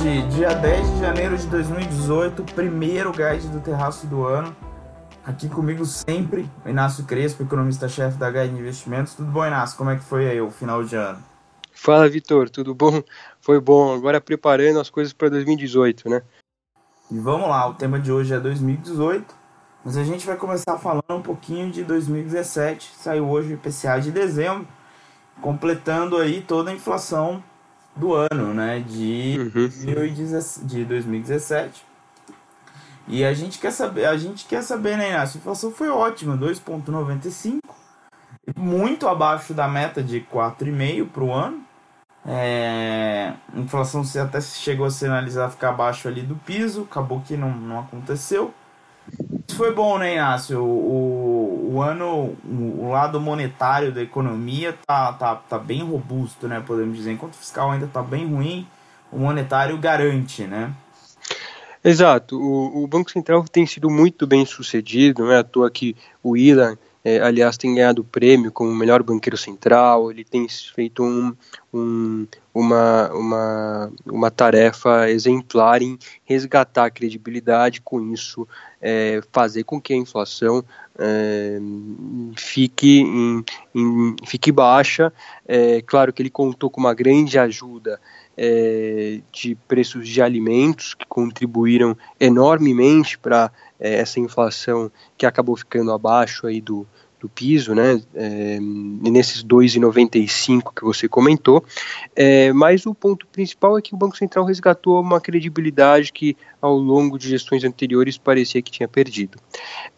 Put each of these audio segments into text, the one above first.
hoje, dia 10 de janeiro de 2018, primeiro guide do terraço do ano. Aqui comigo sempre, Inácio Crespo, economista-chefe da Guide Investimentos. Tudo bom, Inácio? Como é que foi aí o final de ano? Fala, Vitor, tudo bom? Foi bom. Agora preparando as coisas para 2018, né? E vamos lá, o tema de hoje é 2018, mas a gente vai começar falando um pouquinho de 2017. Saiu hoje o IPCA de dezembro, completando aí toda a inflação do ano, né, de, uhum. de 2017. E a gente quer saber, a gente quer saber, né, Inácio? A inflação foi ótima, 2,95, muito abaixo da meta de 4,5 para o ano. É, a inflação até chegou a sinalizar ficar abaixo ali do piso, acabou que não, não aconteceu. Isso foi bom, né, Inácio? O, o ano, o lado monetário da economia tá, tá, tá bem robusto, né? Podemos dizer. Enquanto o fiscal ainda tá bem ruim, o monetário garante, né? Exato. O, o Banco Central tem sido muito bem sucedido, não é à toa que o Ilan é, aliás, tem ganhado prêmio como melhor banqueiro central, ele tem feito um, um, uma, uma, uma tarefa exemplar em resgatar a credibilidade, com isso é, fazer com que a inflação é, fique, em, em, fique baixa. É, claro que ele contou com uma grande ajuda é, de preços de alimentos que contribuíram enormemente para é, essa inflação que acabou ficando abaixo aí do, do piso, né, é, nesses 2,95 que você comentou, é, mas o ponto principal é que o Banco Central resgatou uma credibilidade que ao longo de gestões anteriores parecia que tinha perdido.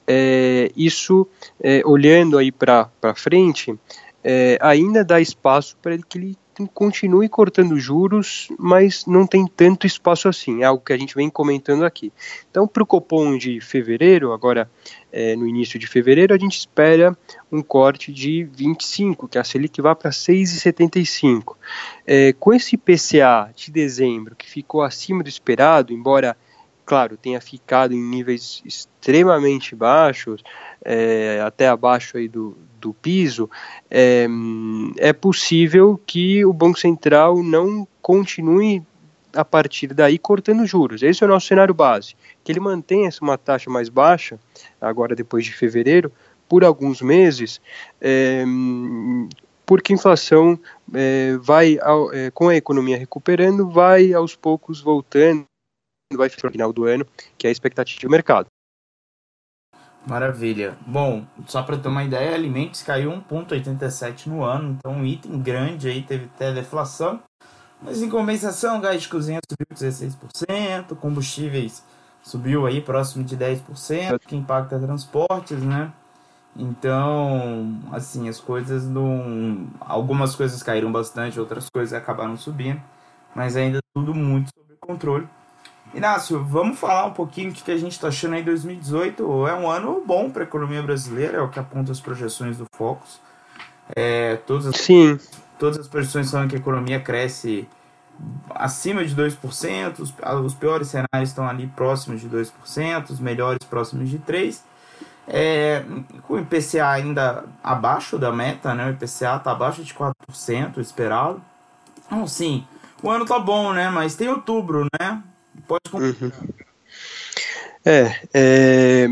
É, isso, é, olhando aí para frente, é, ainda dá espaço para que ele continue cortando juros, mas não tem tanto espaço assim, é algo que a gente vem comentando aqui. Então, para o Copom de fevereiro, agora é, no início de fevereiro, a gente espera um corte de 25, que a Selic vá para 6,75. É, com esse PCA de dezembro, que ficou acima do esperado, embora claro, tenha ficado em níveis extremamente baixos, é, até abaixo aí do, do piso, é, é possível que o Banco Central não continue a partir daí cortando juros. Esse é o nosso cenário base, que ele mantenha uma taxa mais baixa, agora depois de fevereiro, por alguns meses, é, porque a inflação é, vai, é, com a economia recuperando, vai aos poucos voltando, vai ficar no final do ano, que é a expectativa do mercado. Maravilha. Bom, só para ter uma ideia, alimentos caiu 1,87 no ano, então um item grande aí teve até deflação. Mas em compensação, gás de cozinha subiu 16%, combustíveis subiu aí próximo de 10%, que impacta transportes, né? Então, assim, as coisas não. Algumas coisas caíram bastante, outras coisas acabaram subindo, mas ainda tudo muito sob controle. Inácio, vamos falar um pouquinho do que a gente está achando aí 2018. É um ano bom para a economia brasileira, é o que aponta as projeções do Focus. É, todas, as, Sim. todas as projeções falam que a economia cresce acima de 2%, os, os piores cenários estão ali próximos de 2%, os melhores próximos de 3%. É, com o IPCA ainda abaixo da meta, né? o IPCA está abaixo de 4% esperado. Então, sim, o ano tá bom, né? Mas tem outubro, né? Pode uhum. é, é,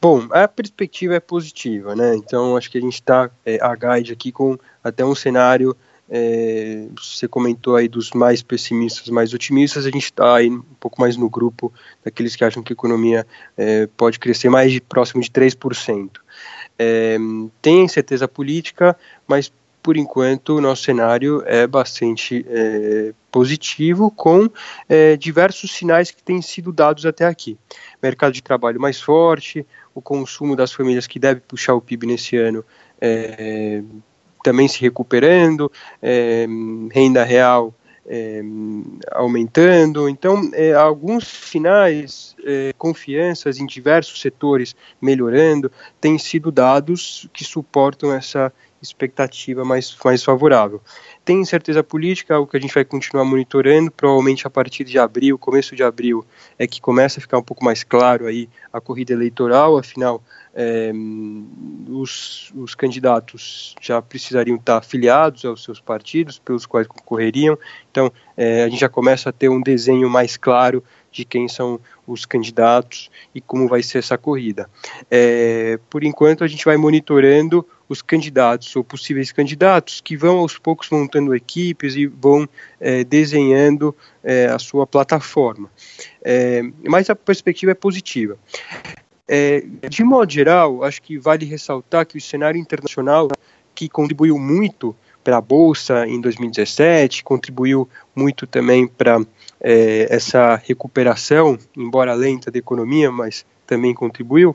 bom, a perspectiva é positiva, né? Então acho que a gente está é, a guide aqui com até um cenário. É, você comentou aí dos mais pessimistas, mais otimistas, a gente está aí um pouco mais no grupo daqueles que acham que a economia é, pode crescer mais de próximo de 3%. É, tem incerteza política, mas por enquanto, o nosso cenário é bastante é, positivo, com é, diversos sinais que têm sido dados até aqui. Mercado de trabalho mais forte, o consumo das famílias que deve puxar o PIB nesse ano é, também se recuperando, é, renda real é, aumentando. Então, é, alguns sinais, é, confianças em diversos setores melhorando, têm sido dados que suportam essa expectativa mais, mais favorável. Tem incerteza política, algo que a gente vai continuar monitorando, provavelmente a partir de abril, começo de abril, é que começa a ficar um pouco mais claro aí a corrida eleitoral, afinal, é, os, os candidatos já precisariam estar afiliados aos seus partidos pelos quais concorreriam, então é, a gente já começa a ter um desenho mais claro de quem são os candidatos e como vai ser essa corrida. É, por enquanto, a gente vai monitorando os candidatos ou possíveis candidatos que vão aos poucos montando equipes e vão é, desenhando é, a sua plataforma. É, mas a perspectiva é positiva. É, de modo geral, acho que vale ressaltar que o cenário internacional, que contribuiu muito para a Bolsa em 2017, contribuiu muito também para é, essa recuperação, embora lenta, da economia, mas também contribuiu,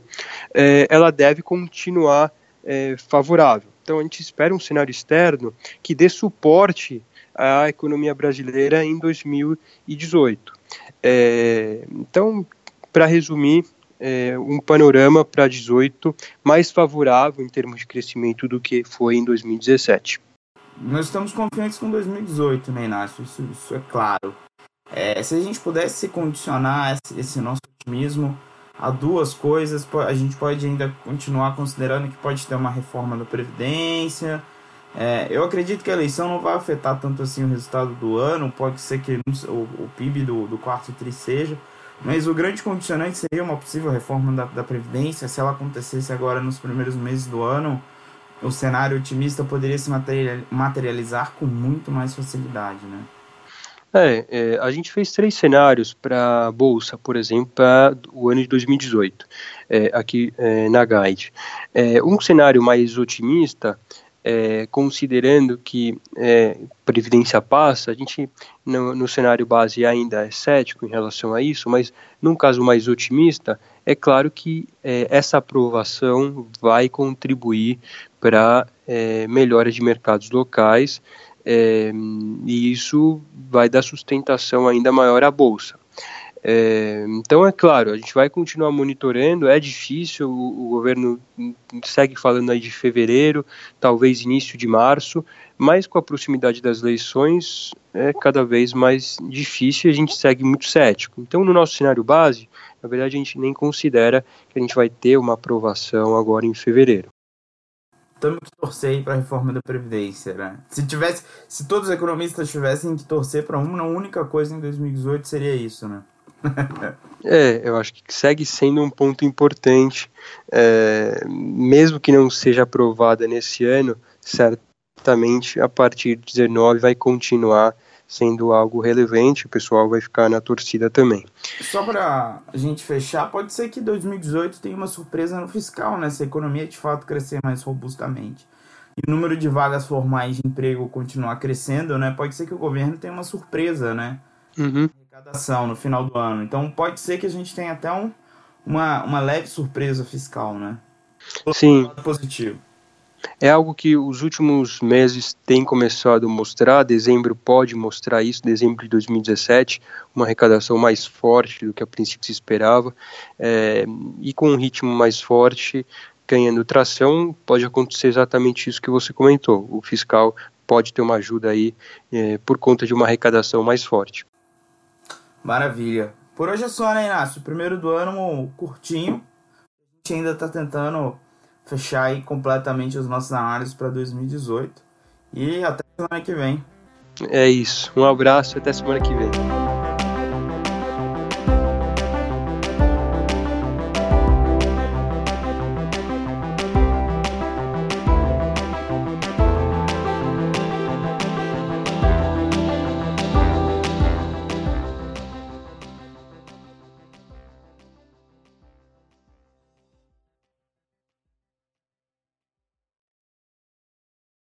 é, ela deve continuar é, favorável. Então a gente espera um cenário externo que dê suporte à economia brasileira em 2018. É, então, para resumir, é, um panorama para 18 mais favorável em termos de crescimento do que foi em 2017. Nós estamos confiantes com 2018, né, Inácio? Isso, isso é claro. É, se a gente pudesse condicionar esse, nosso otimismo a duas coisas, a gente pode ainda continuar considerando que pode ter uma reforma da Previdência. É, eu acredito que a eleição não vai afetar tanto assim o resultado do ano, pode ser que o, o PIB do, do quarto tri seja, mas o grande condicionante seria uma possível reforma da, da Previdência, se ela acontecesse agora nos primeiros meses do ano o cenário otimista poderia se materializar com muito mais facilidade, né? É, é a gente fez três cenários para a Bolsa, por exemplo, para o ano de 2018, é, aqui é, na Guide. É, um cenário mais otimista, é, considerando que Previdência passa, a gente no, no, cenário base ainda é cético em relação a isso, mas num caso mais otimista, é claro que essa aprovação vai contribuir para é, melhora de mercados locais é, e isso vai dar sustentação ainda maior à bolsa. É, então, é claro, a gente vai continuar monitorando. É difícil, o, o, governo segue falando aí de fevereiro, talvez início de março, mas com a proximidade das eleições é cada vez mais difícil e a gente segue muito cético. Então, no nosso cenário base, na verdade, a gente nem considera que a gente vai ter uma aprovação agora em fevereiro temos que torcer para a reforma da Previdência, né? Se tivesse, se todos os economistas tivessem que torcer para uma única coisa em 2018, seria isso, né? é, eu acho que segue sendo um ponto importante, é, mesmo que não seja aprovada nesse ano, certamente a partir de 19 vai continuar sendo algo relevante, o pessoal vai ficar na torcida também. Só para a gente fechar, pode ser que 2018 tenha uma surpresa no fiscal, né? Se a economia de fato crescer mais robustamente e o número de vagas formais de emprego continuar crescendo, né? Pode ser que o governo tenha uma surpresa, né? Uhum. Arrecadação no final do ano. Então pode ser que a gente tenha até um, uma, uma leve surpresa fiscal, né? Sim. Positivo. É algo que os últimos meses têm começado a mostrar, dezembro pode mostrar isso, dezembro de 2017, uma arrecadação mais forte do que a princípio se esperava, é, e com um ritmo mais forte, ganhando tração, pode acontecer exatamente isso que você comentou, o fiscal pode ter uma ajuda aí é, por conta de uma arrecadação mais forte. Maravilha. Por hoje é só, né, Inácio? Primeiro do ano curtinho, a gente ainda está tentando fechar aí completamente as nossas análises para 2018. E até semana que vem. É isso. Um abraço e até semana que vem.